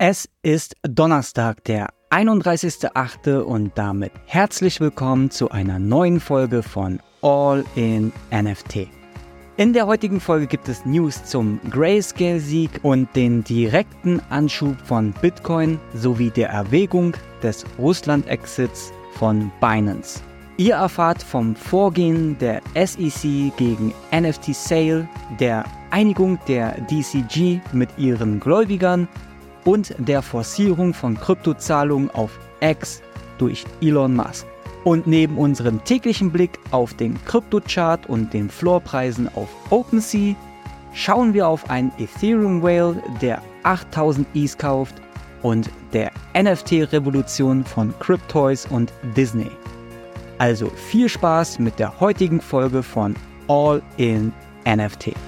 Es ist Donnerstag, der 31.08. und damit herzlich willkommen zu einer neuen Folge von All in NFT. In der heutigen Folge gibt es News zum Grayscale-Sieg und den direkten Anschub von Bitcoin sowie der Erwägung des Russland-Exits von Binance. Ihr erfahrt vom Vorgehen der SEC gegen NFT Sale, der Einigung der DCG mit ihren Gläubigern und der Forcierung von Kryptozahlungen auf X durch Elon Musk. Und neben unserem täglichen Blick auf den Kryptochart und den Floorpreisen auf OpenSea schauen wir auf einen Ethereum Whale, der 8000 ETH kauft und der NFT-Revolution von Cryptoys und Disney. Also viel Spaß mit der heutigen Folge von All in NFT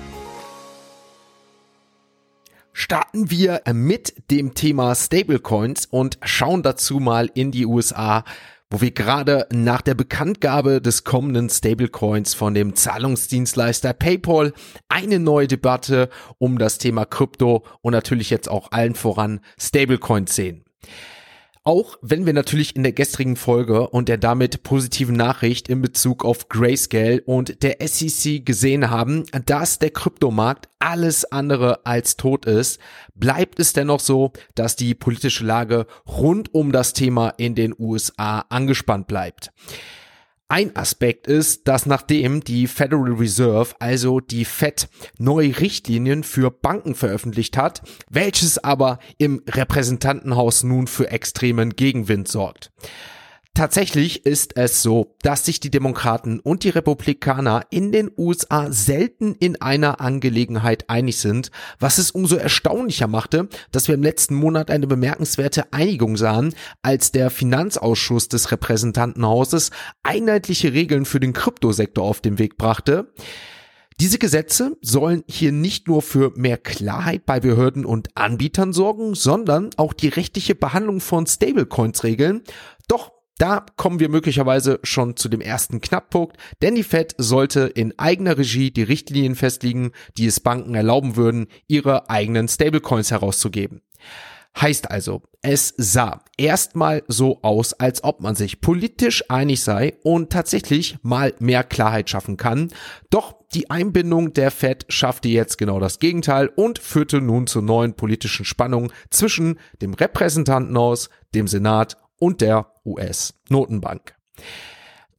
starten wir mit dem Thema Stablecoins und schauen dazu mal in die USA, wo wir gerade nach der Bekanntgabe des kommenden Stablecoins von dem Zahlungsdienstleister PayPal eine neue Debatte um das Thema Krypto und natürlich jetzt auch allen voran Stablecoins sehen. Auch wenn wir natürlich in der gestrigen Folge und der damit positiven Nachricht in Bezug auf Grayscale und der SEC gesehen haben, dass der Kryptomarkt alles andere als tot ist, bleibt es dennoch so, dass die politische Lage rund um das Thema in den USA angespannt bleibt. Ein Aspekt ist, dass nachdem die Federal Reserve, also die Fed, neue Richtlinien für Banken veröffentlicht hat, welches aber im Repräsentantenhaus nun für extremen Gegenwind sorgt. Tatsächlich ist es so, dass sich die Demokraten und die Republikaner in den USA selten in einer Angelegenheit einig sind, was es umso erstaunlicher machte, dass wir im letzten Monat eine bemerkenswerte Einigung sahen, als der Finanzausschuss des Repräsentantenhauses einheitliche Regeln für den Kryptosektor auf den Weg brachte. Diese Gesetze sollen hier nicht nur für mehr Klarheit bei Behörden und Anbietern sorgen, sondern auch die rechtliche Behandlung von Stablecoins regeln. Doch da kommen wir möglicherweise schon zu dem ersten Knackpunkt, denn die Fed sollte in eigener Regie die Richtlinien festlegen, die es Banken erlauben würden, ihre eigenen Stablecoins herauszugeben. Heißt also, es sah erstmal so aus, als ob man sich politisch einig sei und tatsächlich mal mehr Klarheit schaffen kann. Doch die Einbindung der Fed schaffte jetzt genau das Gegenteil und führte nun zu neuen politischen Spannungen zwischen dem Repräsentantenhaus, dem Senat und der US-Notenbank.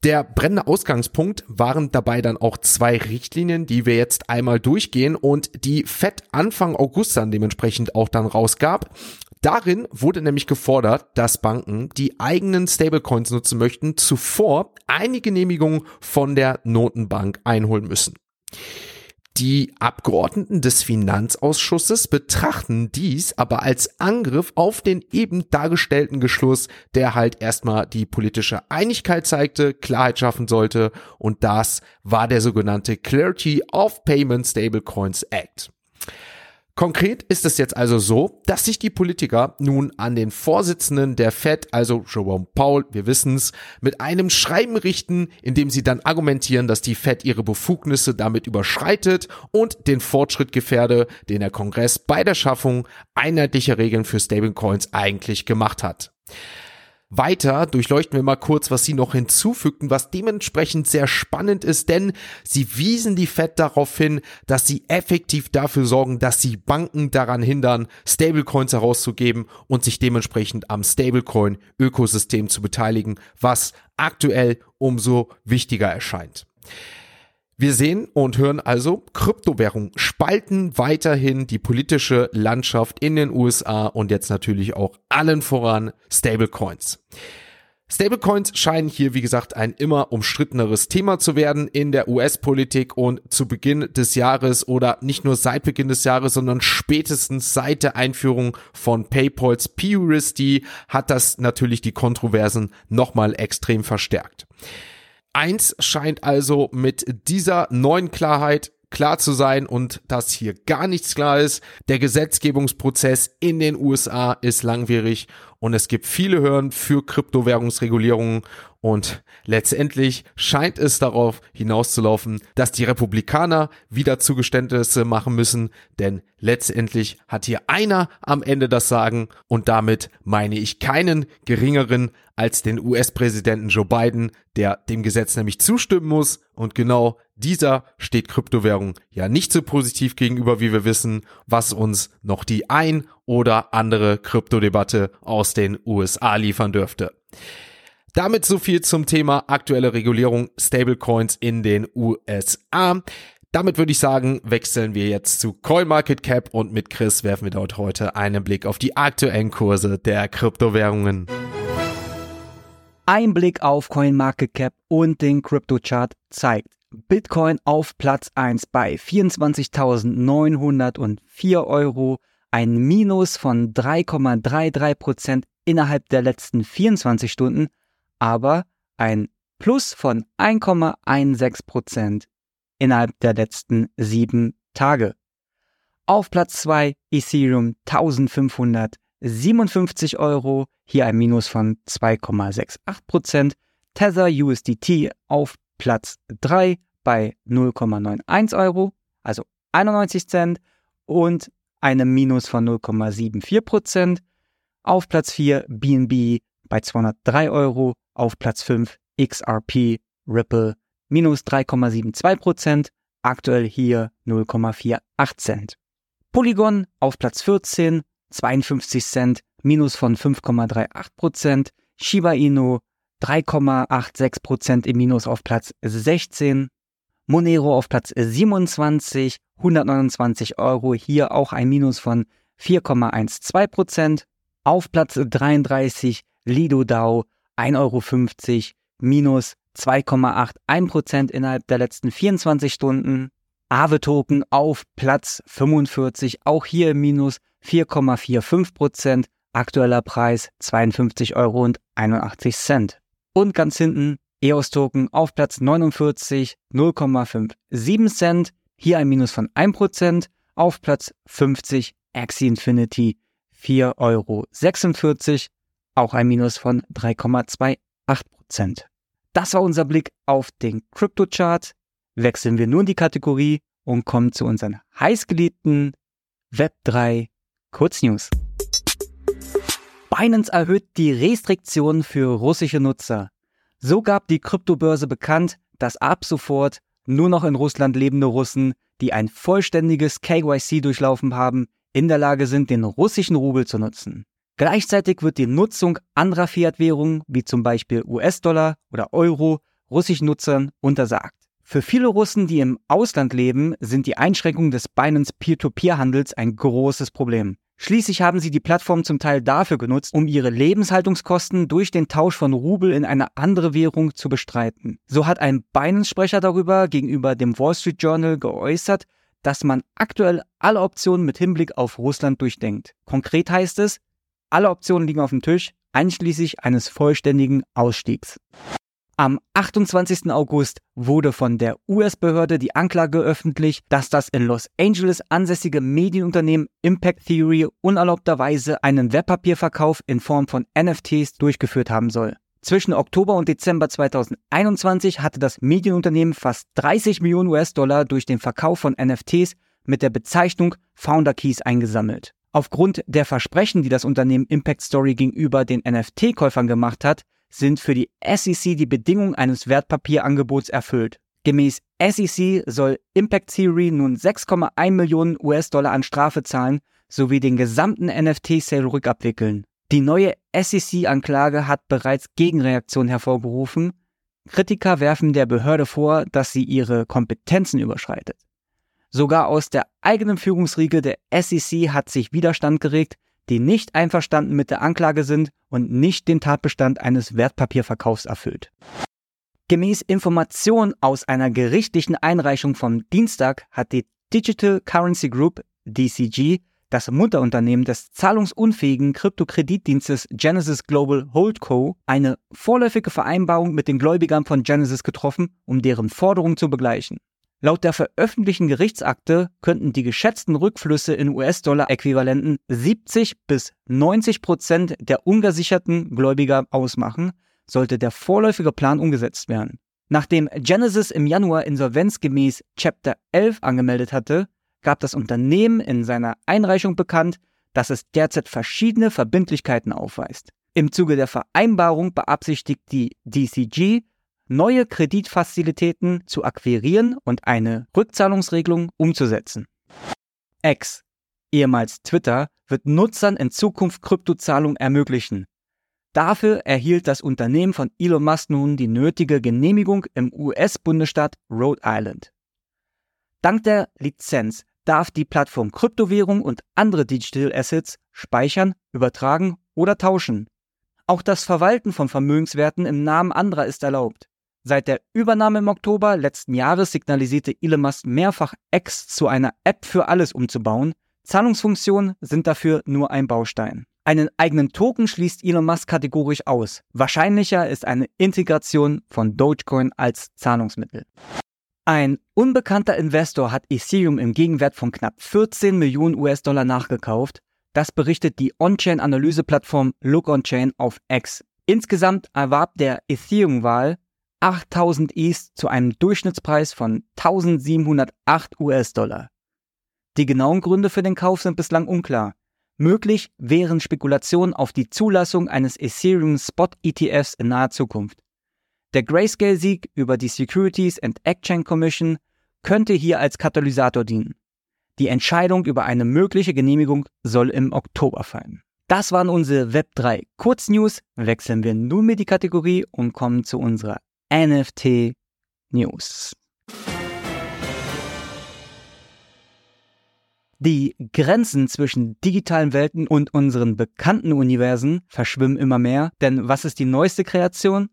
Der brennende Ausgangspunkt waren dabei dann auch zwei Richtlinien, die wir jetzt einmal durchgehen und die FED Anfang August dann dementsprechend auch dann rausgab. Darin wurde nämlich gefordert, dass Banken, die eigenen Stablecoins nutzen möchten, zuvor eine Genehmigung von der Notenbank einholen müssen. Die Abgeordneten des Finanzausschusses betrachten dies aber als Angriff auf den eben dargestellten Geschluss, der halt erstmal die politische Einigkeit zeigte, Klarheit schaffen sollte und das war der sogenannte Clarity of Payment Stablecoins Act. Konkret ist es jetzt also so, dass sich die Politiker nun an den Vorsitzenden der Fed, also Jerome Powell, wir wissen's, mit einem Schreiben richten, in dem sie dann argumentieren, dass die Fed ihre Befugnisse damit überschreitet und den Fortschritt gefährde, den der Kongress bei der Schaffung einheitlicher Regeln für Stablecoins eigentlich gemacht hat. Weiter durchleuchten wir mal kurz, was sie noch hinzufügten, was dementsprechend sehr spannend ist, denn sie wiesen die Fed darauf hin, dass sie effektiv dafür sorgen, dass sie Banken daran hindern, Stablecoins herauszugeben und sich dementsprechend am Stablecoin-Ökosystem zu beteiligen, was aktuell umso wichtiger erscheint. Wir sehen und hören also, Kryptowährungen spalten weiterhin die politische Landschaft in den USA und jetzt natürlich auch allen voran Stablecoins. Stablecoins scheinen hier, wie gesagt, ein immer umstritteneres Thema zu werden in der US-Politik und zu Beginn des Jahres oder nicht nur seit Beginn des Jahres, sondern spätestens seit der Einführung von PayPals PUSD hat das natürlich die Kontroversen nochmal extrem verstärkt. Eins scheint also mit dieser neuen Klarheit klar zu sein und dass hier gar nichts klar ist. Der Gesetzgebungsprozess in den USA ist langwierig und es gibt viele Hürden für Kryptowährungsregulierungen Und letztendlich scheint es darauf hinauszulaufen, dass die Republikaner wieder Zugeständnisse machen müssen, denn letztendlich hat hier einer am Ende das Sagen und damit meine ich keinen geringeren als den US-Präsidenten Joe Biden, der dem Gesetz nämlich zustimmen muss und genau dieser steht Kryptowährung ja nicht so positiv gegenüber, wie wir wissen, was uns noch die ein oder andere Kryptodebatte aus den USA liefern dürfte. Damit so viel zum Thema aktuelle Regulierung Stablecoins in den USA. Damit würde ich sagen, wechseln wir jetzt zu CoinMarketCap und mit Chris werfen wir dort heute einen Blick auf die aktuellen Kurse der Kryptowährungen. Ein Blick auf CoinMarketCap und den Crypto-Chart zeigt Bitcoin auf Platz 1 bei 24.904 Euro, ein Minus von 3,33% innerhalb der letzten 24 Stunden, aber ein Plus von 1,16% innerhalb der letzten sieben Tage. Auf Platz 2 Ethereum 1557 Euro, hier ein Minus von 2,68%. Tether USDT auf Platz 3 bei 0,91 Euro, also 91 Cent und einem Minus von 0,74%. Auf Platz 4 BNB bei 203 Euro, auf Platz 5 XRP Ripple minus 3,72%, aktuell hier 0,48 Cent. Polygon auf Platz 14, 52 Cent, minus von 5,38%, Shiba Inu 3,86% im Minus auf Platz 16, Monero auf Platz 27, 129 Euro, hier auch ein Minus von 4,12%, auf Platz 33 Lido DAO 1,50 Euro, minus 2,81% innerhalb der letzten 24 Stunden. Aave Token auf Platz 45, auch hier Minus 4,45%, aktueller Preis 52,81 Euro. Und ganz hinten EOS Token auf Platz 49, 0,57 Cent, hier ein Minus von 1%, auf Platz 50 Axie Infinity 4,46 Euro, auch ein Minus von 3,28%. Das war unser Blick auf den Crypto-Chart. Wechseln wir nun die Kategorie und kommen zu unseren heißgeliebten Web3 Kurznews. Binance erhöht die Restriktionen für russische Nutzer. So gab die Kryptobörse bekannt, dass ab sofort nur noch in Russland lebende Russen, die ein vollständiges KYC durchlaufen haben, in der Lage sind, den russischen Rubel zu nutzen. Gleichzeitig wird die Nutzung anderer Fiat-Währungen, wie zum Beispiel US-Dollar oder Euro, russischen Nutzern untersagt. Für viele Russen, die im Ausland leben, sind die Einschränkungen des Binance Peer-to-Peer-Handels ein großes Problem. Schließlich haben sie die Plattform zum Teil dafür genutzt, um ihre Lebenshaltungskosten durch den Tausch von Rubel in eine andere Währung zu bestreiten. So hat ein Binance-Sprecher darüber gegenüber dem Wall Street Journal geäußert, dass man aktuell alle Optionen mit Hinblick auf Russland durchdenkt. Konkret heißt es, alle Optionen liegen auf dem Tisch, einschließlich eines vollständigen Ausstiegs. Am 28. August wurde von der US-Behörde die Anklage öffentlich, dass das in Los Angeles ansässige Medienunternehmen Impact Theory unerlaubterweise einen Wertpapierverkauf in Form von NFTs durchgeführt haben soll. Zwischen Oktober und Dezember 2021 hatte das Medienunternehmen fast 30 Millionen US-Dollar durch den Verkauf von NFTs mit der Bezeichnung Founder Keys eingesammelt. Aufgrund der Versprechen, die das Unternehmen Impact Story gegenüber den NFT-Käufern gemacht hat, sind für die SEC die Bedingungen eines Wertpapierangebots erfüllt. Gemäß SEC soll Impact Theory nun 6,1 Millionen US-Dollar an Strafe zahlen sowie den gesamten NFT-Sale rückabwickeln. Die neue SEC-Anklage hat bereits Gegenreaktionen hervorgerufen. Kritiker werfen der Behörde vor, dass sie ihre Kompetenzen überschreitet. Sogar aus der eigenen Führungsriege der SEC hat sich Widerstand geregt, die nicht einverstanden mit der Anklage sind und nicht den Tatbestand eines Wertpapierverkaufs erfüllt. Gemäß Information aus einer gerichtlichen Einreichung vom Dienstag hat die Digital Currency Group DCG, das Mutterunternehmen des zahlungsunfähigen Kryptokreditdienstes Genesis Global Holdco, eine vorläufige Vereinbarung mit den Gläubigern von Genesis getroffen, um deren Forderungen zu begleichen. Laut der veröffentlichten Gerichtsakte könnten die geschätzten Rückflüsse in US-Dollar-Äquivalenten 70 bis 90 Prozent der ungesicherten Gläubiger ausmachen, sollte der vorläufige Plan umgesetzt werden. Nachdem Genesis im Januar insolvenzgemäß Chapter 11 angemeldet hatte, gab das Unternehmen in seiner Einreichung bekannt, dass es derzeit verschiedene Verbindlichkeiten aufweist. Im Zuge der Vereinbarung beabsichtigt die DCG, neue Kreditfazilitäten zu akquirieren und eine Rückzahlungsregelung umzusetzen. X, ehemals Twitter, wird Nutzern in Zukunft Kryptozahlungen ermöglichen. Dafür erhielt das Unternehmen von Elon Musk nun die nötige Genehmigung im US-Bundesstaat Rhode Island. Dank der Lizenz darf die Plattform Kryptowährung und andere Digital Assets speichern, übertragen oder tauschen. Auch das Verwalten von Vermögenswerten im Namen anderer ist erlaubt. Seit der Übernahme im Oktober letzten Jahres signalisierte Elon Musk mehrfach X zu einer App für alles umzubauen. Zahlungsfunktionen sind dafür nur ein Baustein. Einen eigenen Token schließt Elon Musk kategorisch aus. Wahrscheinlicher ist eine Integration von Dogecoin als Zahlungsmittel. Ein unbekannter Investor hat Ethereum im Gegenwert von knapp 14 Millionen US-Dollar nachgekauft. Das berichtet die On-Chain-Analyseplattform LookOnChain auf X. Insgesamt erwarb der Ethereum-Wahl 8000 ETH zu einem Durchschnittspreis von 1708 US-Dollar. Die genauen Gründe für den Kauf sind bislang unklar. Möglich wären Spekulationen auf die Zulassung eines Ethereum Spot ETFs in naher Zukunft. Der Grayscale-Sieg über die Securities and Exchange Commission könnte hier als Katalysator dienen. Die Entscheidung über eine mögliche Genehmigung soll im Oktober fallen. Das waren unsere Web3 Kurznews. Wechseln wir nun mit die Kategorie und kommen zu unserer NFT News. Die Grenzen zwischen digitalen Welten und unseren bekannten Universen verschwimmen immer mehr, denn was ist die neueste Kreation?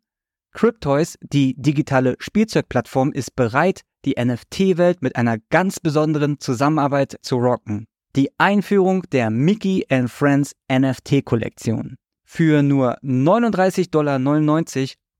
Cryptoys, die digitale Spielzeugplattform, ist bereit, die NFT-Welt mit einer ganz besonderen Zusammenarbeit zu rocken. Die Einführung der Mickey and Friends NFT-Kollektion. Für nur 39,99 Dollar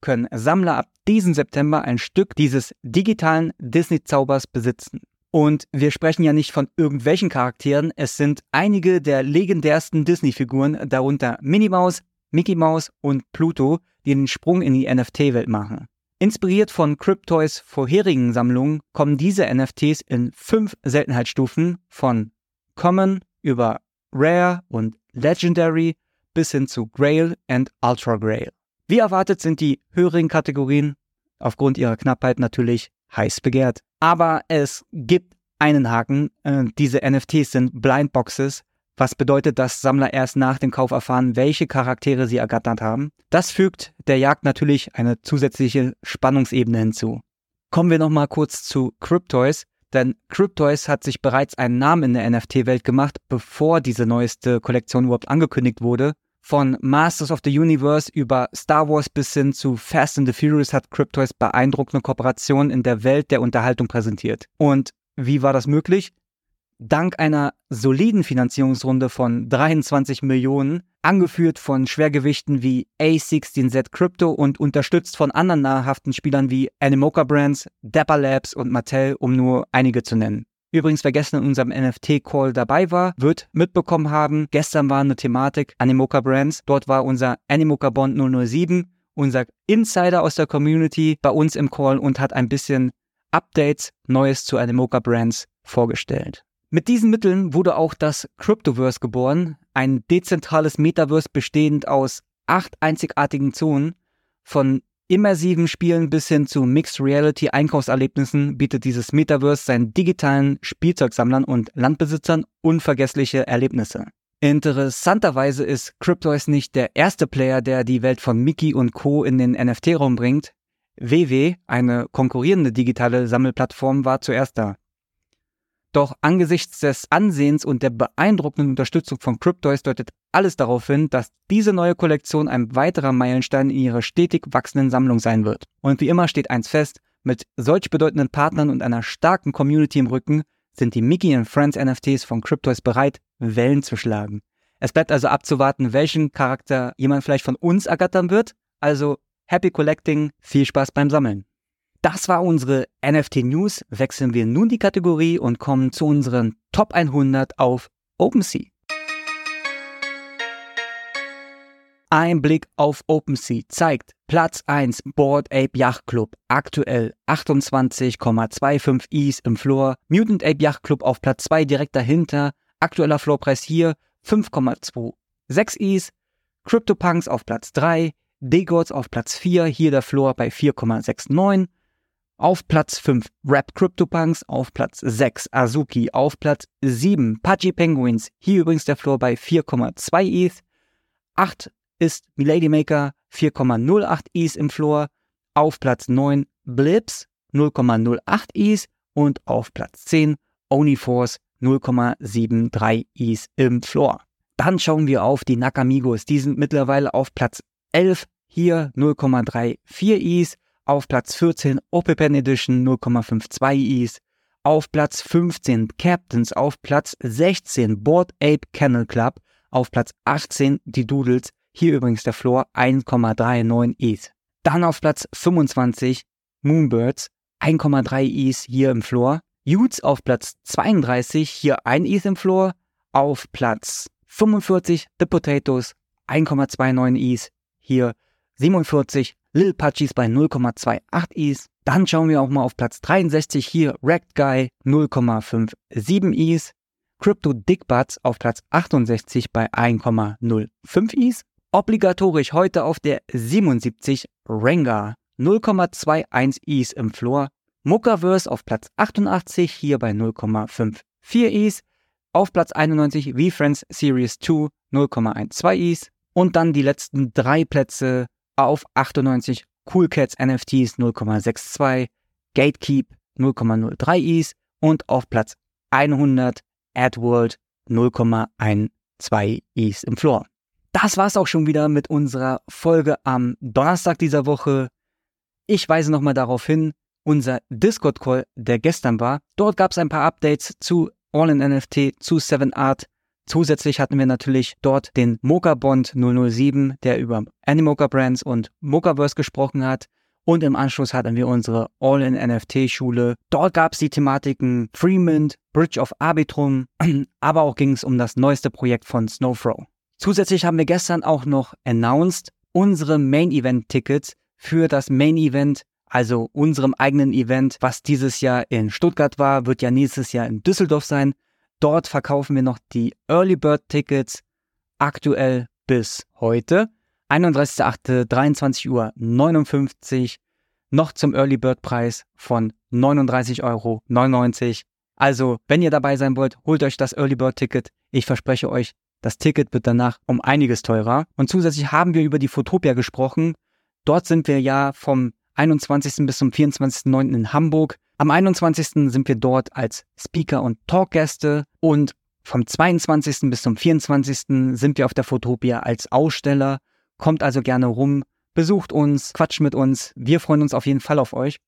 können Sammler ab diesem September ein Stück dieses digitalen Disney-Zaubers besitzen. Und wir sprechen ja nicht von irgendwelchen Charakteren, es sind einige der legendärsten Disney-Figuren, darunter Minnie Mouse, Mickey Mouse und Pluto, die den Sprung in die NFT-Welt machen. Inspiriert von Cryptoys vorherigen Sammlungen kommen diese NFTs in fünf Seltenheitsstufen von Common über Rare und Legendary bis hin zu Grail und Ultra Grail. Wie erwartet sind die höheren Kategorien aufgrund ihrer Knappheit natürlich heiß begehrt. Aber es gibt einen Haken. Äh, diese NFTs sind Blindboxes, was bedeutet, dass Sammler erst nach dem Kauf erfahren, welche Charaktere sie ergattert haben. Das fügt der Jagd natürlich eine zusätzliche Spannungsebene hinzu. Kommen wir nochmal kurz zu Cryptoys, denn Cryptoys hat sich bereits einen Namen in der NFT-Welt gemacht, bevor diese neueste Kollektion überhaupt angekündigt wurde. Von Masters of the Universe über Star Wars bis hin zu Fast and the Furious hat Cryptoys beeindruckende Kooperationen in der Welt der Unterhaltung präsentiert. Und wie war das möglich? dank einer soliden Finanzierungsrunde von 23 Millionen, angeführt von Schwergewichten wie A16Z Crypto und unterstützt von anderen nahrhaften Spielern wie Animoca Brands, Dapper Labs und Mattel, um nur einige zu nennen. Übrigens, wer gestern in unserem NFT-Call dabei war, wird mitbekommen haben, gestern war eine Thematik Animoca Brands. Dort war unser Animoca Bond 007, unser Insider aus der Community bei uns im Call und hat ein bisschen Updates, Neues zu Animoca Brands vorgestellt. Mit diesen Mitteln wurde auch das Cryptoverse geboren, ein dezentrales Metaverse bestehend aus acht einzigartigen Zonen. Von immersiven Spielen bis hin zu Mixed Reality Einkaufserlebnissen bietet dieses Metaverse seinen digitalen Spielzeugsammlern und Landbesitzern unvergessliche Erlebnisse. Interessanterweise ist Cryptoys nicht der erste Player, der die Welt von Mickey und Co. in den NFT-Raum bringt. WW, eine konkurrierende digitale Sammelplattform, war zuerst da. Doch angesichts des Ansehens und der beeindruckenden Unterstützung von Cryptoys deutet alles darauf hin, dass diese neue Kollektion ein weiterer Meilenstein in ihrer stetig wachsenden Sammlung sein wird. Und wie immer steht eins fest, mit solch bedeutenden Partnern und einer starken Community im Rücken sind die Mickey and Friends NFTs von Cryptoys bereit, Wellen zu schlagen. Es bleibt also abzuwarten, welchen Charakter jemand vielleicht von uns ergattern wird. Also happy collecting, viel Spaß beim Sammeln. Das war unsere NFT News. Wechseln wir nun die Kategorie und kommen zu unseren Top 100 auf OpenSea. Ein Blick auf OpenSea zeigt, Platz 1 Board Ape Yacht Club, aktuell 28,25 E's im Floor. Mutant Ape Yacht Club auf Platz 2 direkt dahinter, aktueller Floorpreis hier 5,26 E's. CryptoPunks auf Platz 3, Degods auf Platz 4, hier der Floor bei 4,69. Auf Platz 5 Rap CryptoPunks, auf Platz 6 Azuki, auf Platz 7 Pudgy Penguins, hier übrigens der Floor bei 4,2 ETH. 8 ist Milady Maker 4,08 ETH im Floor. Auf Platz 9 Blips 0,08 ETH und auf Platz 10 Onlyforce 0,73 ETH im Floor. Dann schauen wir auf die Nakamigos. Die sind mittlerweile auf Platz 11, hier 0,34 ETH. Auf Platz 14 Open Edition 0,52 ETH. Auf Platz 15 Captains. Auf Platz 16 Board Ape Kennel Club. Auf Platz 18 die Doodles hier übrigens der Floor 1,39 ETH. Dann auf Platz 25 Moonbirds 1,3 ETH hier im Floor. Utes auf Platz 32 hier 1 ETH im Floor. Auf Platz 45 The Potatoes 1,29 ETH hier 47 Lil Putchies bei 0,28 ETH. Dann schauen wir auch mal auf Platz 63 hier Wrecked Guy 0,57 ETH. Crypto Dick Butts auf Platz 68 bei 1,05 ETH. Obligatorisch heute auf der 77 Rengar 0,21 ETH im Floor. Muckerverse auf Platz 88 hier bei 0,54 ETH. Auf Platz 91 V-Friends Series 2 0,12 ETH. Und dann die letzten drei Plätze auf 98 Cool Cats NFTs 0,62, Gatekeep 0,03 ETH und auf Platz 100 AdWorld 0,12 ETH im Floor. Das war's auch schon wieder mit unserer Folge am Donnerstag dieser Woche. Ich weise nochmal darauf hin, unser Discord-Call, der gestern war, dort gab es ein paar Updates zu All in NFT, zu 7 Art. Zusätzlich hatten wir natürlich dort den Mocha Bond 007, der über Animoca Brands und Mochaverse gesprochen hat. Und im Anschluss hatten wir unsere All-in-NFT-Schule. Dort gab es die Thematiken Freemint, Bridge of Arbitrum, aber auch ging es um das neueste Projekt von Snowflow. Zusätzlich haben wir gestern auch noch announced unsere Main Event Tickets für das Main Event, also unserem eigenen Event, was dieses Jahr in Stuttgart war, wird ja nächstes Jahr in Düsseldorf sein. Dort verkaufen wir noch die Early Bird Tickets aktuell bis heute. 31.08. Uhr 59 noch zum Early Bird Preis von 39,99 Euro. Also, wenn ihr dabei sein wollt, holt euch das Early Bird Ticket. Ich verspreche euch, das Ticket wird danach um einiges teurer. Und zusätzlich haben wir über die Fotopia gesprochen. Dort sind wir ja vom 21. bis zum 24.09. in Hamburg. Am 21. sind wir dort als Speaker und Talkgäste und vom 22. bis zum 24. sind wir auf der Fotopia als Aussteller. Kommt also gerne rum, besucht uns, quatscht mit uns. Wir freuen uns auf jeden Fall auf euch.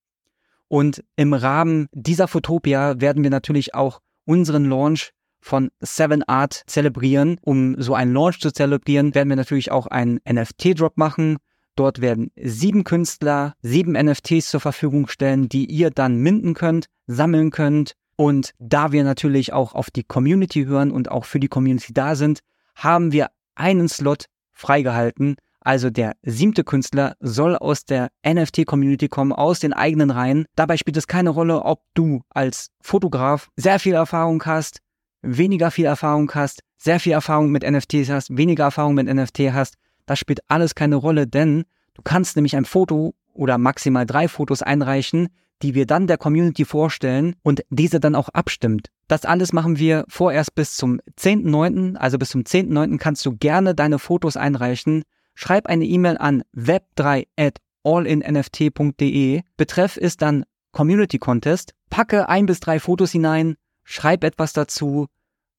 Und im Rahmen dieser Fotopia werden wir natürlich auch unseren Launch von Seven Art zelebrieren. Um so einen Launch zu zelebrieren, werden wir natürlich auch einen NFT-Drop machen. Dort werden sieben Künstler sieben NFTs zur Verfügung stellen, die ihr dann minden könnt, sammeln könnt. Und da wir natürlich auch auf die Community hören und auch für die Community da sind, haben wir einen Slot freigehalten. Also der siebte Künstler soll aus der NFT-Community kommen, aus den eigenen Reihen. Dabei spielt es keine Rolle, ob du als Fotograf sehr viel Erfahrung hast, weniger viel Erfahrung hast, sehr viel Erfahrung mit NFTs hast, weniger Erfahrung mit NFT hast, das spielt alles keine Rolle, denn du kannst nämlich ein Foto oder maximal drei Fotos einreichen, die wir dann der Community vorstellen und diese dann auch abstimmt. Das alles machen wir vorerst bis zum 10.9., also bis zum 10.9. kannst du gerne deine Fotos einreichen. Schreib eine E-Mail an web3 at allinnft.de. Betreff ist dann Community Contest. Packe ein bis drei Fotos hinein, schreib etwas dazu,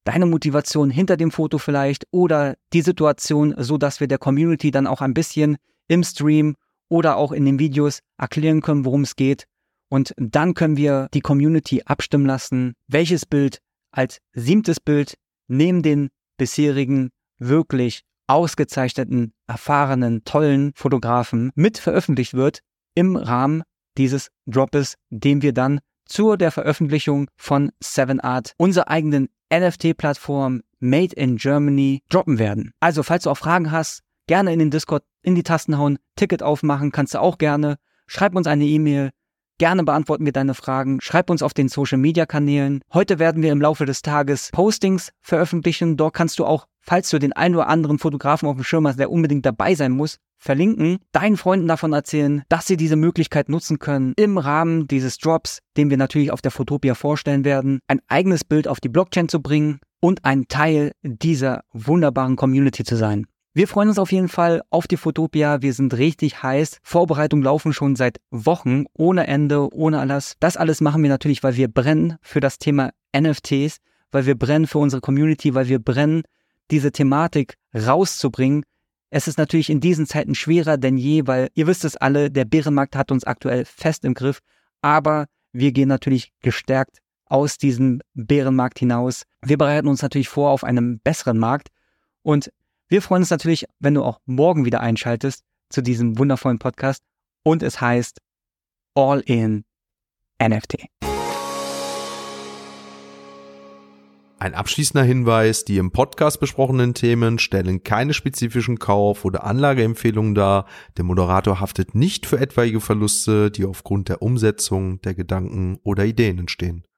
deine Motivation hinter dem Foto vielleicht oder die Situation, so dass wir der Community dann auch ein bisschen im Stream oder auch in den Videos erklären können, worum es geht. Und dann können wir die Community abstimmen lassen, welches Bild als siebtes Bild neben den bisherigen wirklich ausgezeichneten, erfahrenen, tollen Fotografen mit veröffentlicht wird im Rahmen dieses Droppes, den wir dann zur der Veröffentlichung von 7art, unserer eigenen NFT-Plattform Made in Germany, droppen werden. Also, falls du auch Fragen hast, Gerne in den Discord in die Tasten hauen, Ticket aufmachen, kannst du auch gerne. Schreib uns eine E-Mail. Gerne beantworten wir deine Fragen. Schreib uns auf den Social Media Kanälen. Heute werden wir im Laufe des Tages Postings veröffentlichen. Dort kannst du auch, falls du den einen oder anderen Fotografen auf dem Schirm hast, der unbedingt dabei sein muss, verlinken, deinen Freunden davon erzählen, dass sie diese Möglichkeit nutzen können, im Rahmen dieses Drops, den wir natürlich auf der Fotopia vorstellen werden, ein eigenes Bild auf die Blockchain zu bringen und ein Teil dieser wunderbaren Community zu sein. Wir freuen uns auf jeden Fall auf die Fotopia. Wir sind richtig heiß. Vorbereitungen laufen schon seit Wochen, ohne Ende, ohne alles. Das alles machen wir natürlich, weil wir brennen für das Thema NFTs, weil wir brennen für unsere Community, weil wir brennen, diese Thematik rauszubringen. Es ist natürlich in diesen Zeiten schwerer denn je, weil ihr wisst es alle, der Bärenmarkt hat uns aktuell fest im Griff. Aber wir gehen natürlich gestärkt aus diesem Bärenmarkt hinaus. Wir bereiten uns natürlich vor auf einen besseren Markt. Und wir freuen uns natürlich, wenn du auch morgen wieder einschaltest zu diesem wundervollen Podcast und es heißt All in NFT. Ein abschließender Hinweis, die im Podcast besprochenen Themen stellen keine spezifischen Kauf- oder Anlageempfehlungen dar. Der Moderator haftet nicht für etwaige Verluste, die aufgrund der Umsetzung der Gedanken oder Ideen entstehen.